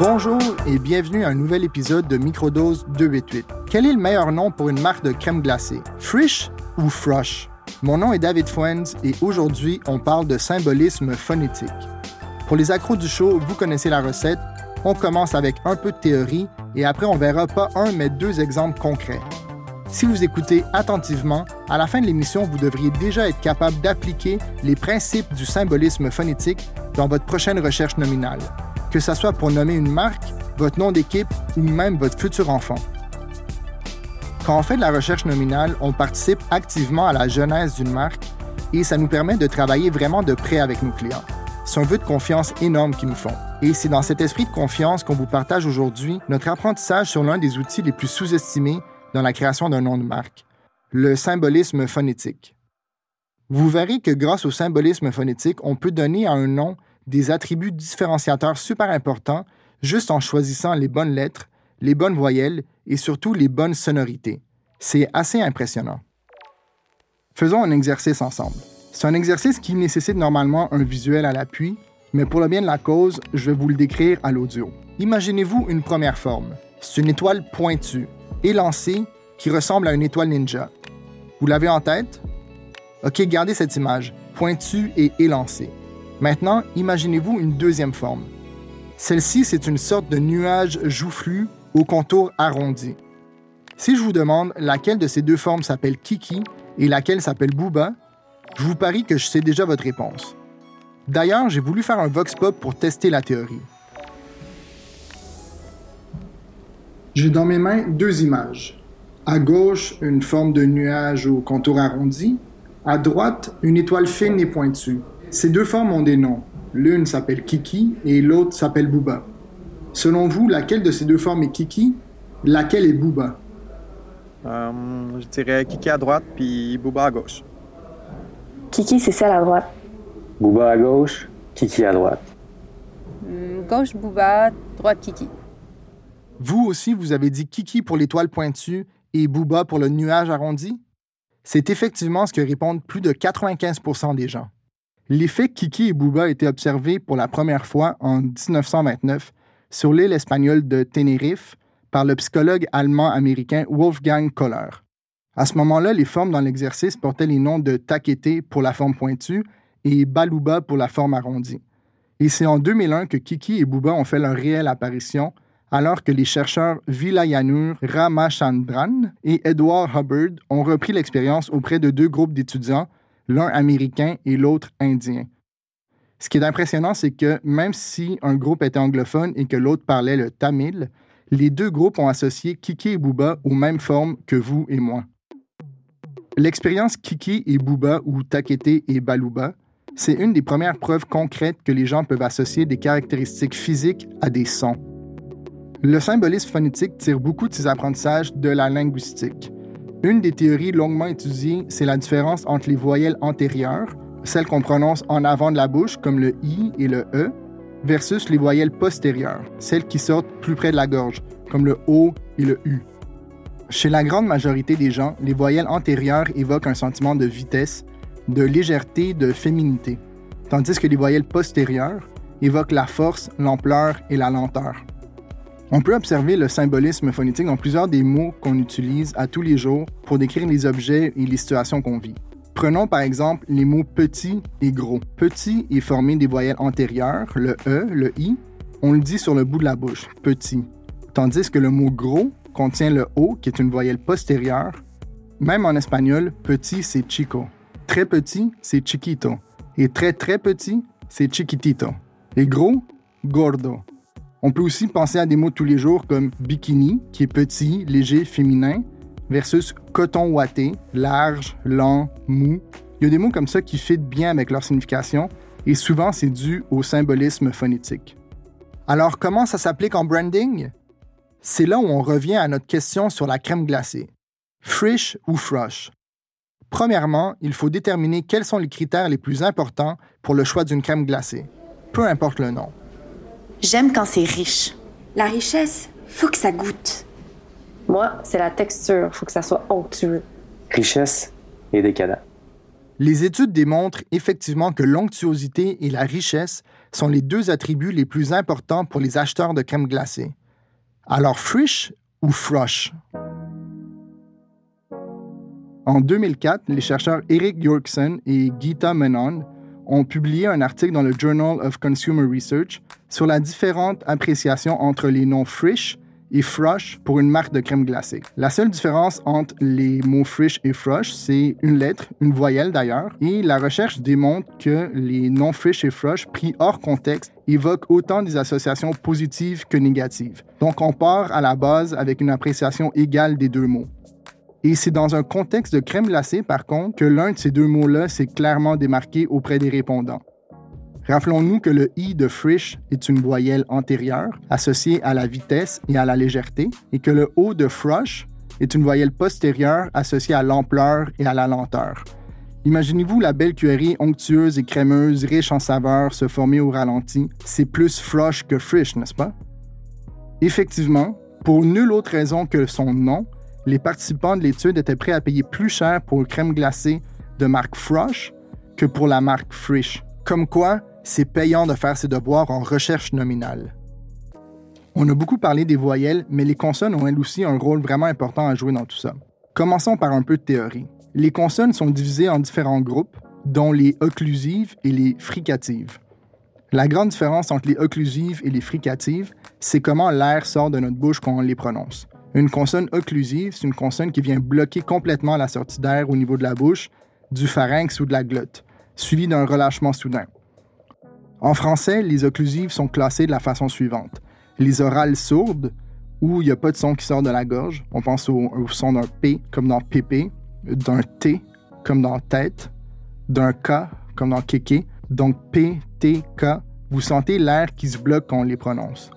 Bonjour et bienvenue à un nouvel épisode de Microdose 288. Quel est le meilleur nom pour une marque de crème glacée? Frisch ou Frosh? Mon nom est David Fuenz et aujourd'hui, on parle de symbolisme phonétique. Pour les accros du show, vous connaissez la recette. On commence avec un peu de théorie et après, on verra pas un mais deux exemples concrets. Si vous écoutez attentivement, à la fin de l'émission, vous devriez déjà être capable d'appliquer les principes du symbolisme phonétique dans votre prochaine recherche nominale que ce soit pour nommer une marque, votre nom d'équipe ou même votre futur enfant. Quand on fait de la recherche nominale, on participe activement à la genèse d'une marque et ça nous permet de travailler vraiment de près avec nos clients. C'est un vœu de confiance énorme qu'ils nous font. Et c'est dans cet esprit de confiance qu'on vous partage aujourd'hui notre apprentissage sur l'un des outils les plus sous-estimés dans la création d'un nom de marque, le symbolisme phonétique. Vous verrez que grâce au symbolisme phonétique, on peut donner à un nom des attributs différenciateurs super importants juste en choisissant les bonnes lettres, les bonnes voyelles et surtout les bonnes sonorités. C'est assez impressionnant. Faisons un exercice ensemble. C'est un exercice qui nécessite normalement un visuel à l'appui, mais pour le bien de la cause, je vais vous le décrire à l'audio. Imaginez-vous une première forme. C'est une étoile pointue, élancée, qui ressemble à une étoile ninja. Vous l'avez en tête? OK, gardez cette image, pointue et élancée. Maintenant, imaginez-vous une deuxième forme. Celle-ci, c'est une sorte de nuage joufflu au contour arrondi. Si je vous demande laquelle de ces deux formes s'appelle Kiki et laquelle s'appelle Booba, je vous parie que je sais déjà votre réponse. D'ailleurs, j'ai voulu faire un vox pop pour tester la théorie. J'ai dans mes mains deux images. À gauche, une forme de nuage au contour arrondi. À droite, une étoile fine et pointue. Ces deux formes ont des noms. L'une s'appelle Kiki et l'autre s'appelle Booba. Selon vous, laquelle de ces deux formes est Kiki Laquelle est Booba? Euh, Je dirais Kiki à droite puis Booba à gauche. Kiki, c'est celle à droite. Booba à gauche, Kiki à droite. Hmm, gauche Booba, droite Kiki. Vous aussi, vous avez dit Kiki pour l'étoile pointue et Booba pour le nuage arrondi? C'est effectivement ce que répondent plus de 95% des gens. L'effet Kiki et Booba a été observé pour la première fois en 1929 sur l'île espagnole de Tenerife par le psychologue allemand-américain Wolfgang Kohler. À ce moment-là, les formes dans l'exercice portaient les noms de Takete pour la forme pointue et Baluba pour la forme arrondie. Et c'est en 2001 que Kiki et Booba ont fait leur réelle apparition, alors que les chercheurs Vilayanur Ramachandran et Edward Hubbard ont repris l'expérience auprès de deux groupes d'étudiants l'un américain et l'autre indien. Ce qui est impressionnant, c'est que même si un groupe était anglophone et que l'autre parlait le tamil, les deux groupes ont associé Kiki et Booba aux mêmes formes que vous et moi. L'expérience Kiki et Booba ou Takete et Baluba, c'est une des premières preuves concrètes que les gens peuvent associer des caractéristiques physiques à des sons. Le symbolisme phonétique tire beaucoup de ses apprentissages de la linguistique. Une des théories longuement étudiées, c'est la différence entre les voyelles antérieures, celles qu'on prononce en avant de la bouche, comme le I et le E, versus les voyelles postérieures, celles qui sortent plus près de la gorge, comme le O et le U. Chez la grande majorité des gens, les voyelles antérieures évoquent un sentiment de vitesse, de légèreté, de féminité, tandis que les voyelles postérieures évoquent la force, l'ampleur et la lenteur. On peut observer le symbolisme phonétique dans plusieurs des mots qu'on utilise à tous les jours pour décrire les objets et les situations qu'on vit. Prenons par exemple les mots petit et gros. Petit est formé des voyelles antérieures, le E, le I. On le dit sur le bout de la bouche, petit. Tandis que le mot gros contient le O, qui est une voyelle postérieure. Même en espagnol, petit, c'est chico. Très petit, c'est chiquito. Et très très petit, c'est chiquitito. Et gros, gordo. On peut aussi penser à des mots de tous les jours comme bikini, qui est petit, léger, féminin, versus coton ouaté, large, lent, mou. Il y a des mots comme ça qui fitent bien avec leur signification et souvent c'est dû au symbolisme phonétique. Alors comment ça s'applique en branding? C'est là où on revient à notre question sur la crème glacée. Frisch ou frosh? Premièrement, il faut déterminer quels sont les critères les plus importants pour le choix d'une crème glacée, peu importe le nom. J'aime quand c'est riche. La richesse, faut que ça goûte. Moi, c'est la texture, faut que ça soit onctueux. Richesse et décadent. Les études démontrent effectivement que l'onctuosité et la richesse sont les deux attributs les plus importants pour les acheteurs de crème glacée. Alors frish ou frosh? En 2004, les chercheurs Eric Yorkson et Gita Menon ont publié un article dans le Journal of Consumer Research sur la différente appréciation entre les noms Frisch et Frosh pour une marque de crème glacée. La seule différence entre les mots Frisch et Frosh, c'est une lettre, une voyelle d'ailleurs, et la recherche démontre que les noms Frisch et Frosh pris hors contexte évoquent autant des associations positives que négatives. Donc on part à la base avec une appréciation égale des deux mots. Et c'est dans un contexte de crème glacée, par contre, que l'un de ces deux mots-là s'est clairement démarqué auprès des répondants. Rappelons-nous que le i de frisch est une voyelle antérieure associée à la vitesse et à la légèreté, et que le o de frosh est une voyelle postérieure associée à l'ampleur et à la lenteur. Imaginez-vous la belle cuillerée onctueuse et crémeuse, riche en saveurs, se former au ralenti. C'est plus frosh que frisch, n'est-ce pas? Effectivement, pour nulle autre raison que son nom, les participants de l'étude étaient prêts à payer plus cher pour une crème glacée de marque Frosh que pour la marque Frisch. Comme quoi, c'est payant de faire ses devoirs en recherche nominale. On a beaucoup parlé des voyelles, mais les consonnes ont elles aussi un rôle vraiment important à jouer dans tout ça. Commençons par un peu de théorie. Les consonnes sont divisées en différents groupes, dont les occlusives et les fricatives. La grande différence entre les occlusives et les fricatives, c'est comment l'air sort de notre bouche quand on les prononce. Une consonne occlusive, c'est une consonne qui vient bloquer complètement la sortie d'air au niveau de la bouche, du pharynx ou de la glotte, suivi d'un relâchement soudain. En français, les occlusives sont classées de la façon suivante. Les orales sourdes, où il n'y a pas de son qui sort de la gorge. On pense au, son d'un P, comme dans pépé, d'un T, comme dans tête, d'un K, comme dans kéké. Donc P, T, K, vous sentez l'air qui se bloque quand on les prononce.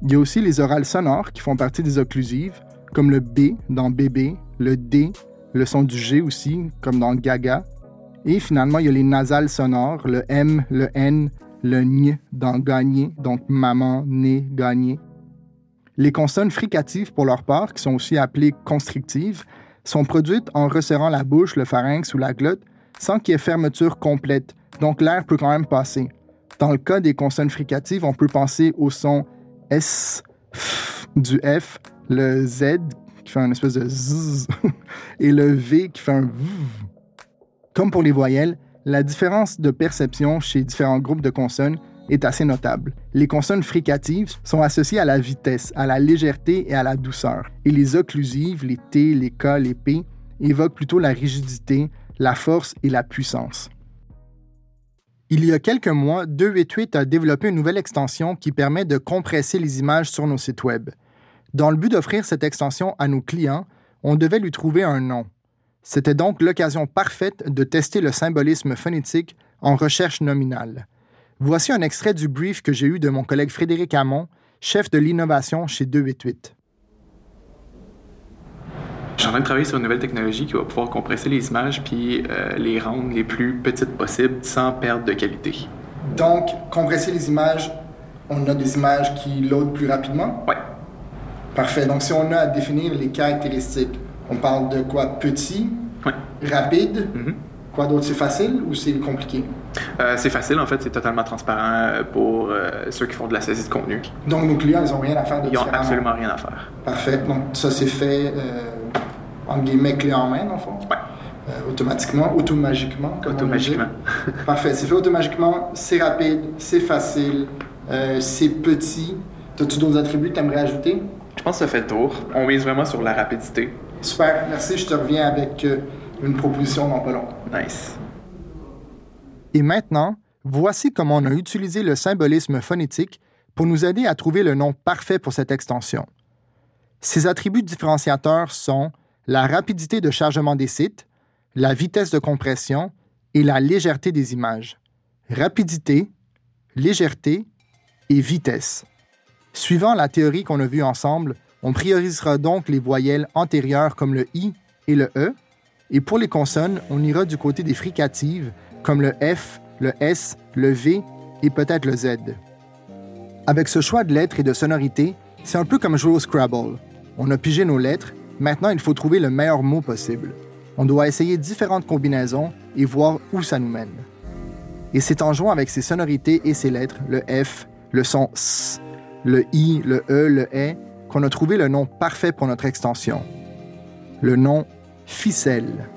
Il y a aussi les orales sonores qui font partie des occlusives, comme le B dans bébé, le D, le son du G aussi, comme dans gaga. Et finalement, il y a les nasales sonores, le M, le N, le N dans gagner, donc maman, né, gagner. Les consonnes fricatives, pour leur part, qui sont aussi appelées constrictives, sont produites en resserrant la bouche, le pharynx ou la glotte, sans qu'il y ait fermeture complète, donc l'air peut quand même passer. Dans le cas des consonnes fricatives, on peut penser au son S, F, du F, le Z qui fait un espèce de Z et le V qui fait un V. Comme pour les voyelles, la différence de perception chez différents groupes de consonnes est assez notable. Les consonnes fricatives sont associées à la vitesse, à la légèreté et à la douceur, et les occlusives, les T, les K, les P, évoquent plutôt la rigidité, la force et la puissance. Il y a quelques mois, 288 a développé une nouvelle extension qui permet de compresser les images sur nos sites Web. Dans le but d'offrir cette extension à nos clients, on devait lui trouver un nom. C'était donc l'occasion parfaite de tester le symbolisme phonétique en recherche nominale. Voici un extrait du brief que j'ai eu de mon collègue Frédéric Hamon, chef de l'innovation chez 288. Je suis en train de travailler sur une nouvelle technologie qui va pouvoir compresser les images puis euh, les rendre les plus petites possibles sans perdre de qualité. Donc, compresser les images, on a des images qui loadent plus rapidement? Oui. Parfait. Donc, si on a à définir les caractéristiques, on parle de quoi? Petit? Ouais. Rapide? Mhm. Quoi d'autre? C'est facile ou c'est compliqué? Euh, c'est facile, en fait, c'est totalement transparent pour euh, ceux qui font de la saisie de contenu. Donc, nos clients, ils n'ont rien à faire de Ils n'ont absolument rien à faire. Parfait. Donc, ça, c'est fait, euh, entre guillemets, clé en main, le fond? Euh, automatiquement, automagiquement. comme on. Automatiquement. Parfait. C'est fait automatiquement, c'est rapide, c'est facile, euh, c'est petit. As-tu d'autres attributs que tu aimerais ajouter? Je pense que ça fait le tour. On mise vraiment sur la rapidité. Super, merci. Je te reviens avec euh, une proposition dans pas long. Nice. Et maintenant, voici comment on a utilisé le symbolisme phonétique pour nous aider à trouver le nom parfait pour cette extension. Ces attributs différenciateurs sont la rapidité de chargement des sites, la vitesse de compression et la légèreté des images. Rapidité, légèreté et vitesse. Suivant la théorie qu'on a vue ensemble, on priorisera donc les voyelles antérieures comme le I et le E, et pour les consonnes, on ira du côté des fricatives comme le F, le S, le V et peut-être le Z. Avec ce choix de lettres et de sonorités, c'est un peu comme jouer au Scrabble. On a pigé nos lettres, maintenant il faut trouver le meilleur mot possible. On doit essayer différentes combinaisons et voir où ça nous mène. Et c'est en jouant avec ces sonorités et ces lettres, le F, le son S, le I, le E, le E, qu'on a trouvé le nom parfait pour notre extension. Le nom ficelle.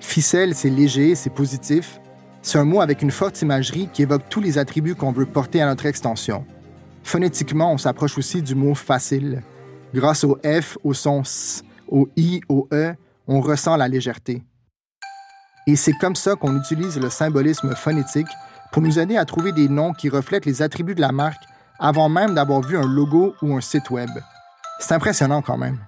Ficelle, c'est léger, c'est positif. C'est un mot avec une forte imagerie qui évoque tous les attributs qu'on veut porter à notre extension. Phonétiquement, on s'approche aussi du mot facile. Grâce au F, au son S, au I, au E, on ressent la légèreté. Et c'est comme ça qu'on utilise le symbolisme phonétique pour nous aider à trouver des noms qui reflètent les attributs de la marque avant même d'avoir vu un logo ou un site web. C'est impressionnant quand même.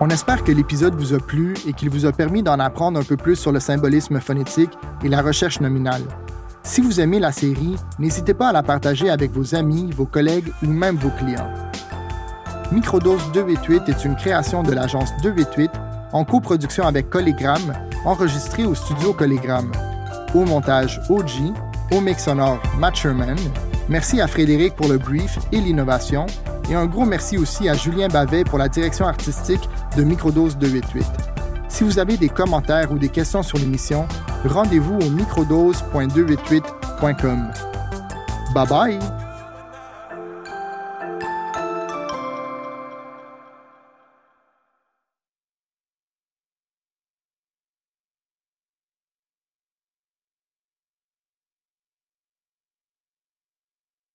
On espère que l'épisode vous a plu et qu'il vous a permis d'en apprendre un peu plus sur le symbolisme phonétique et la recherche nominale. Si vous aimez la série, n'hésitez pas à la partager avec vos amis, vos collègues ou même vos clients. Microdose 288 est une création de l'agence 288 en coproduction avec Collégramme, enregistrée au studio Collégramme. Au montage OG, au mix sonore Matt Sherman. Merci à Frédéric pour le brief et l'innovation. Et un gros merci aussi à Julien Bavet pour la direction artistique de Microdose 288. Si vous avez des commentaires ou des questions sur l'émission, rendez-vous au microdose.288.com. Bye bye!